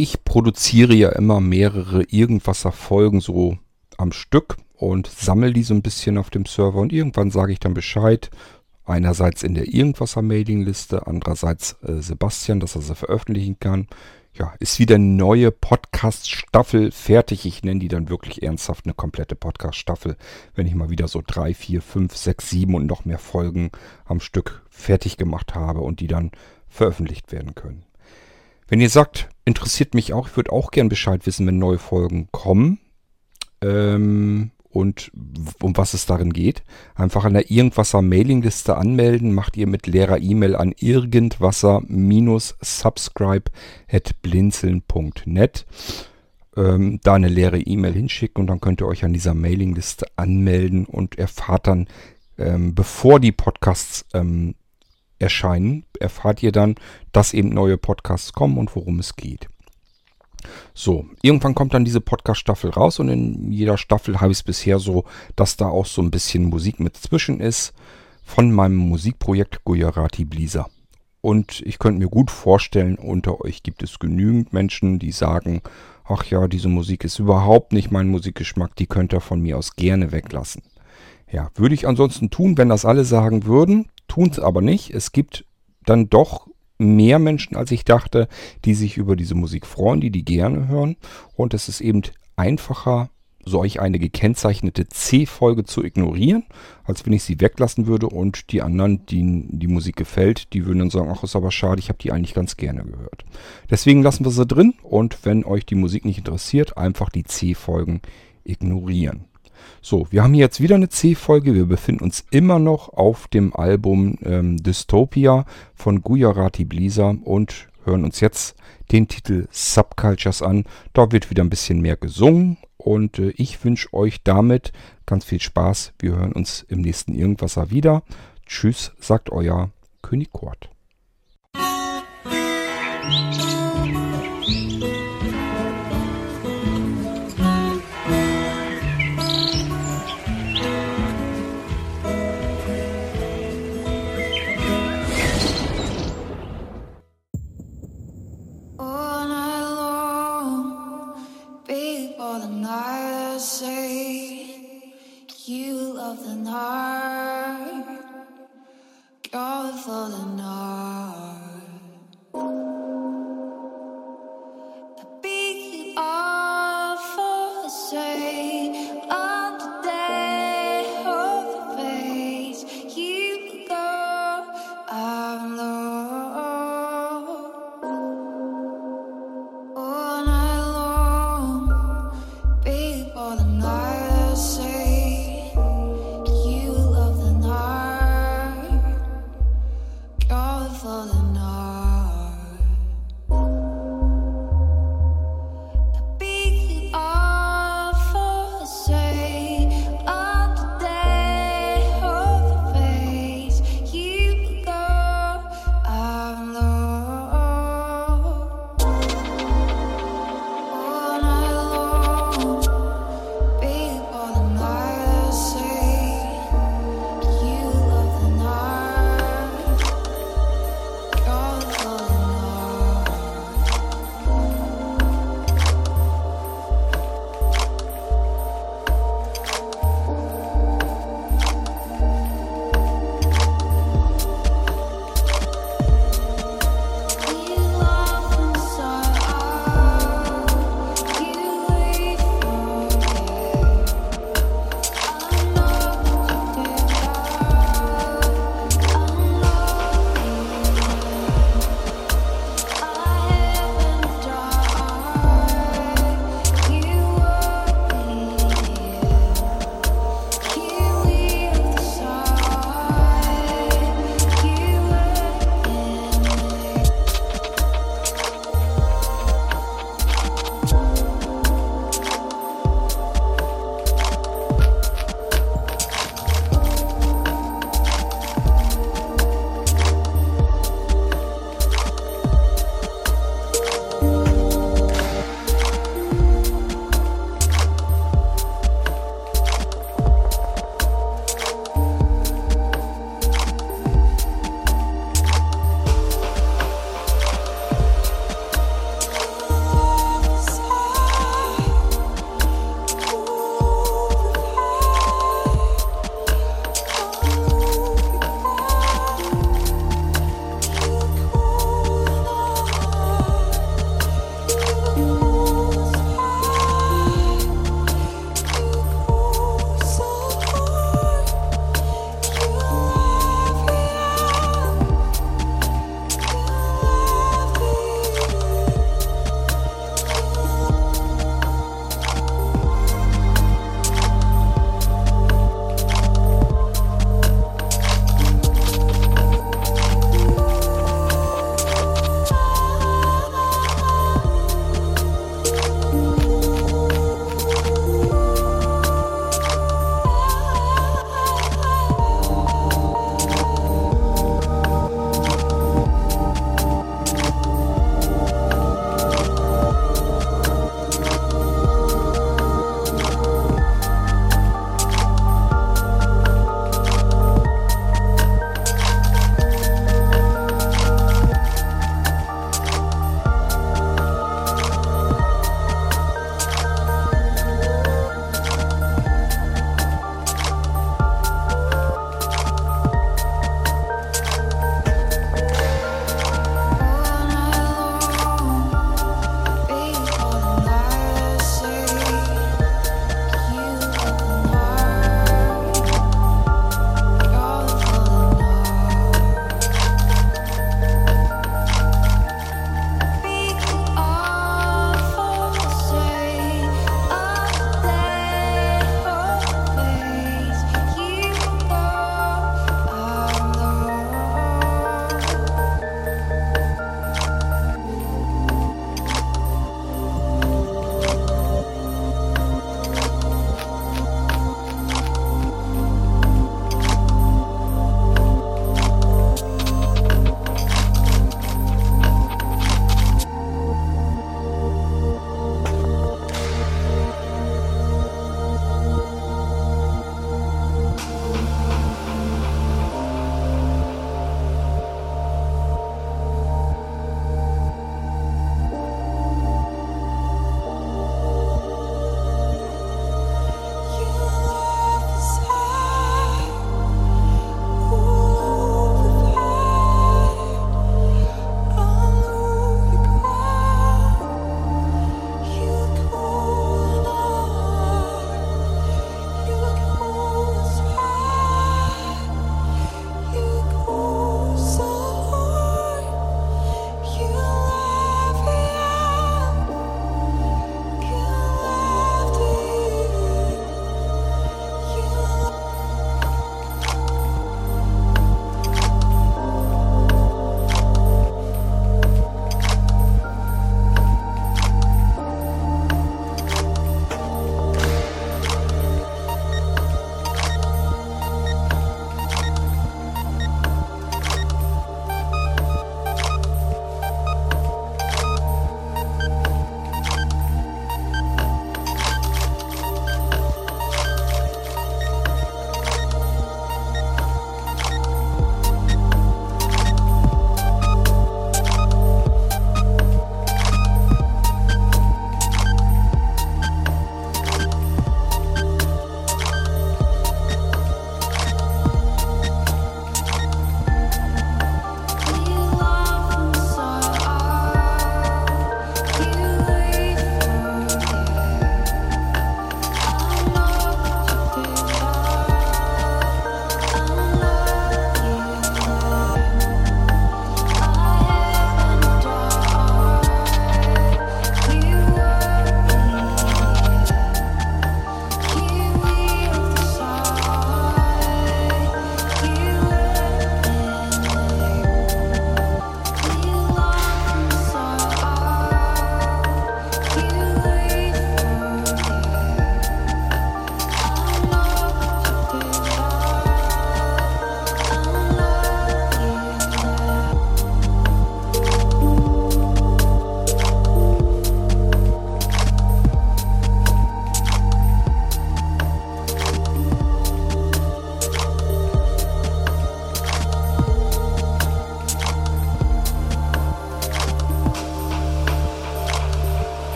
ich produziere ja immer mehrere Irgendwasser-Folgen so am Stück und sammle die so ein bisschen auf dem Server und irgendwann sage ich dann Bescheid. Einerseits in der Irgendwasser-Mailingliste, andererseits äh, Sebastian, dass er sie veröffentlichen kann. Ja, ist wieder eine neue Podcast-Staffel fertig. Ich nenne die dann wirklich ernsthaft eine komplette Podcast-Staffel, wenn ich mal wieder so drei, vier, fünf, sechs, sieben und noch mehr Folgen am Stück fertig gemacht habe und die dann veröffentlicht werden können. Wenn ihr sagt, interessiert mich auch, ich würde auch gern Bescheid wissen, wenn neue Folgen kommen. Ähm, und um was es darin geht, einfach an der Irgendwasser-Mailingliste anmelden, macht ihr mit leerer E-Mail an irgendwasser-subscribe at blinzeln.net ähm, da eine leere E-Mail hinschicken und dann könnt ihr euch an dieser Mailingliste anmelden und erfahrt dann, ähm, bevor die Podcasts ähm, erscheinen, erfahrt ihr dann, dass eben neue Podcasts kommen und worum es geht. So, irgendwann kommt dann diese Podcast-Staffel raus und in jeder Staffel habe ich es bisher so, dass da auch so ein bisschen Musik mit zwischen ist von meinem Musikprojekt Gujarati Bliza. Und ich könnte mir gut vorstellen, unter euch gibt es genügend Menschen, die sagen, ach ja, diese Musik ist überhaupt nicht mein Musikgeschmack, die könnt ihr von mir aus gerne weglassen. Ja, würde ich ansonsten tun, wenn das alle sagen würden, tun es aber nicht. Es gibt dann doch mehr Menschen, als ich dachte, die sich über diese Musik freuen, die die gerne hören. Und es ist eben einfacher, solch eine gekennzeichnete C-Folge zu ignorieren, als wenn ich sie weglassen würde und die anderen, denen die Musik gefällt, die würden dann sagen, ach, ist aber schade, ich habe die eigentlich ganz gerne gehört. Deswegen lassen wir sie drin und wenn euch die Musik nicht interessiert, einfach die C-Folgen ignorieren. So, wir haben hier jetzt wieder eine C-Folge. Wir befinden uns immer noch auf dem Album ähm, Dystopia von Gujarati Blisa und hören uns jetzt den Titel Subcultures an. Da wird wieder ein bisschen mehr gesungen und äh, ich wünsche euch damit ganz viel Spaß. Wir hören uns im nächsten Irgendwasser wieder. Tschüss, sagt euer König Kurt.